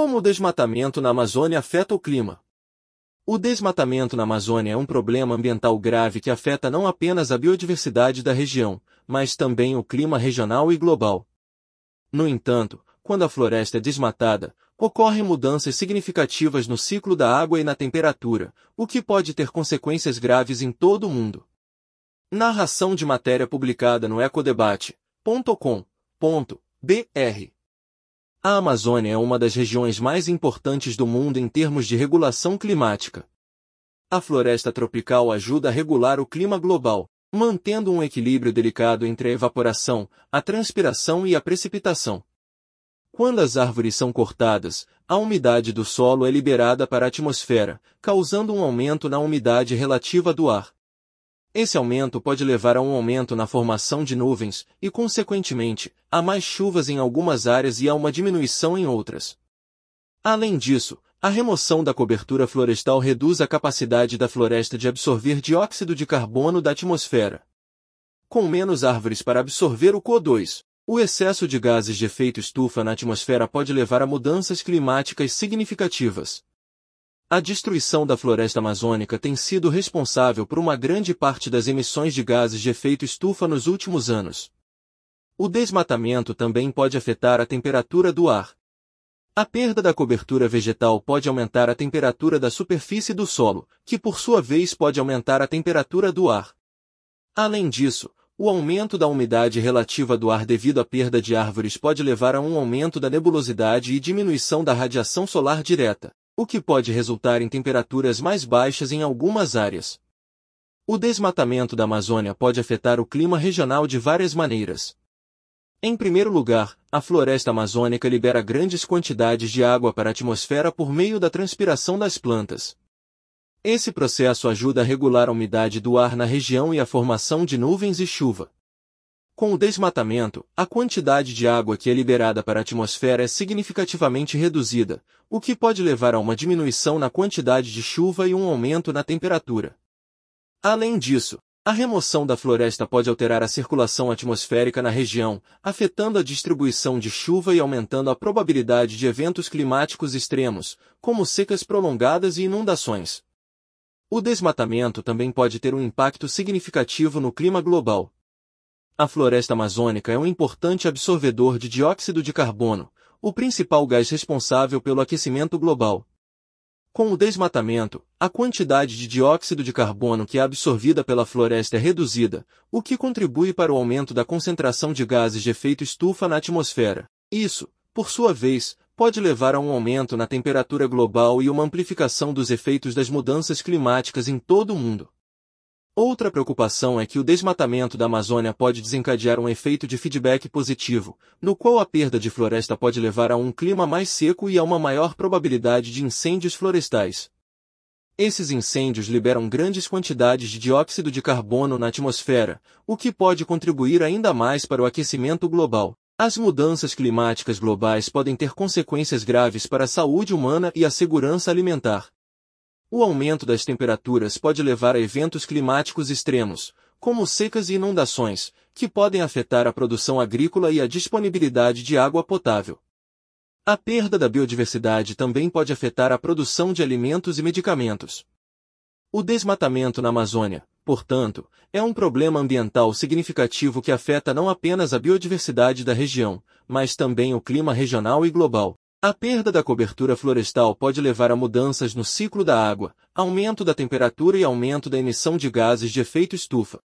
Como o desmatamento na Amazônia afeta o clima? O desmatamento na Amazônia é um problema ambiental grave que afeta não apenas a biodiversidade da região, mas também o clima regional e global. No entanto, quando a floresta é desmatada, ocorrem mudanças significativas no ciclo da água e na temperatura, o que pode ter consequências graves em todo o mundo. Narração de matéria publicada no ecodebate.com.br a Amazônia é uma das regiões mais importantes do mundo em termos de regulação climática. A floresta tropical ajuda a regular o clima global, mantendo um equilíbrio delicado entre a evaporação, a transpiração e a precipitação. Quando as árvores são cortadas, a umidade do solo é liberada para a atmosfera, causando um aumento na umidade relativa do ar. Esse aumento pode levar a um aumento na formação de nuvens e, consequentemente, a mais chuvas em algumas áreas e a uma diminuição em outras. Além disso, a remoção da cobertura florestal reduz a capacidade da floresta de absorver dióxido de carbono da atmosfera. Com menos árvores para absorver o CO2, o excesso de gases de efeito estufa na atmosfera pode levar a mudanças climáticas significativas. A destruição da floresta amazônica tem sido responsável por uma grande parte das emissões de gases de efeito estufa nos últimos anos. O desmatamento também pode afetar a temperatura do ar. A perda da cobertura vegetal pode aumentar a temperatura da superfície do solo, que por sua vez pode aumentar a temperatura do ar. Além disso, o aumento da umidade relativa do ar devido à perda de árvores pode levar a um aumento da nebulosidade e diminuição da radiação solar direta o que pode resultar em temperaturas mais baixas em algumas áreas. O desmatamento da Amazônia pode afetar o clima regional de várias maneiras. Em primeiro lugar, a floresta amazônica libera grandes quantidades de água para a atmosfera por meio da transpiração das plantas. Esse processo ajuda a regular a umidade do ar na região e a formação de nuvens e chuva. Com o desmatamento, a quantidade de água que é liberada para a atmosfera é significativamente reduzida, o que pode levar a uma diminuição na quantidade de chuva e um aumento na temperatura. Além disso, a remoção da floresta pode alterar a circulação atmosférica na região, afetando a distribuição de chuva e aumentando a probabilidade de eventos climáticos extremos, como secas prolongadas e inundações. O desmatamento também pode ter um impacto significativo no clima global, a floresta amazônica é um importante absorvedor de dióxido de carbono, o principal gás responsável pelo aquecimento global. Com o desmatamento, a quantidade de dióxido de carbono que é absorvida pela floresta é reduzida, o que contribui para o aumento da concentração de gases de efeito estufa na atmosfera. Isso, por sua vez, pode levar a um aumento na temperatura global e uma amplificação dos efeitos das mudanças climáticas em todo o mundo. Outra preocupação é que o desmatamento da Amazônia pode desencadear um efeito de feedback positivo, no qual a perda de floresta pode levar a um clima mais seco e a uma maior probabilidade de incêndios florestais. Esses incêndios liberam grandes quantidades de dióxido de carbono na atmosfera, o que pode contribuir ainda mais para o aquecimento global. As mudanças climáticas globais podem ter consequências graves para a saúde humana e a segurança alimentar. O aumento das temperaturas pode levar a eventos climáticos extremos, como secas e inundações, que podem afetar a produção agrícola e a disponibilidade de água potável. A perda da biodiversidade também pode afetar a produção de alimentos e medicamentos. O desmatamento na Amazônia, portanto, é um problema ambiental significativo que afeta não apenas a biodiversidade da região, mas também o clima regional e global. A perda da cobertura florestal pode levar a mudanças no ciclo da água, aumento da temperatura e aumento da emissão de gases de efeito estufa.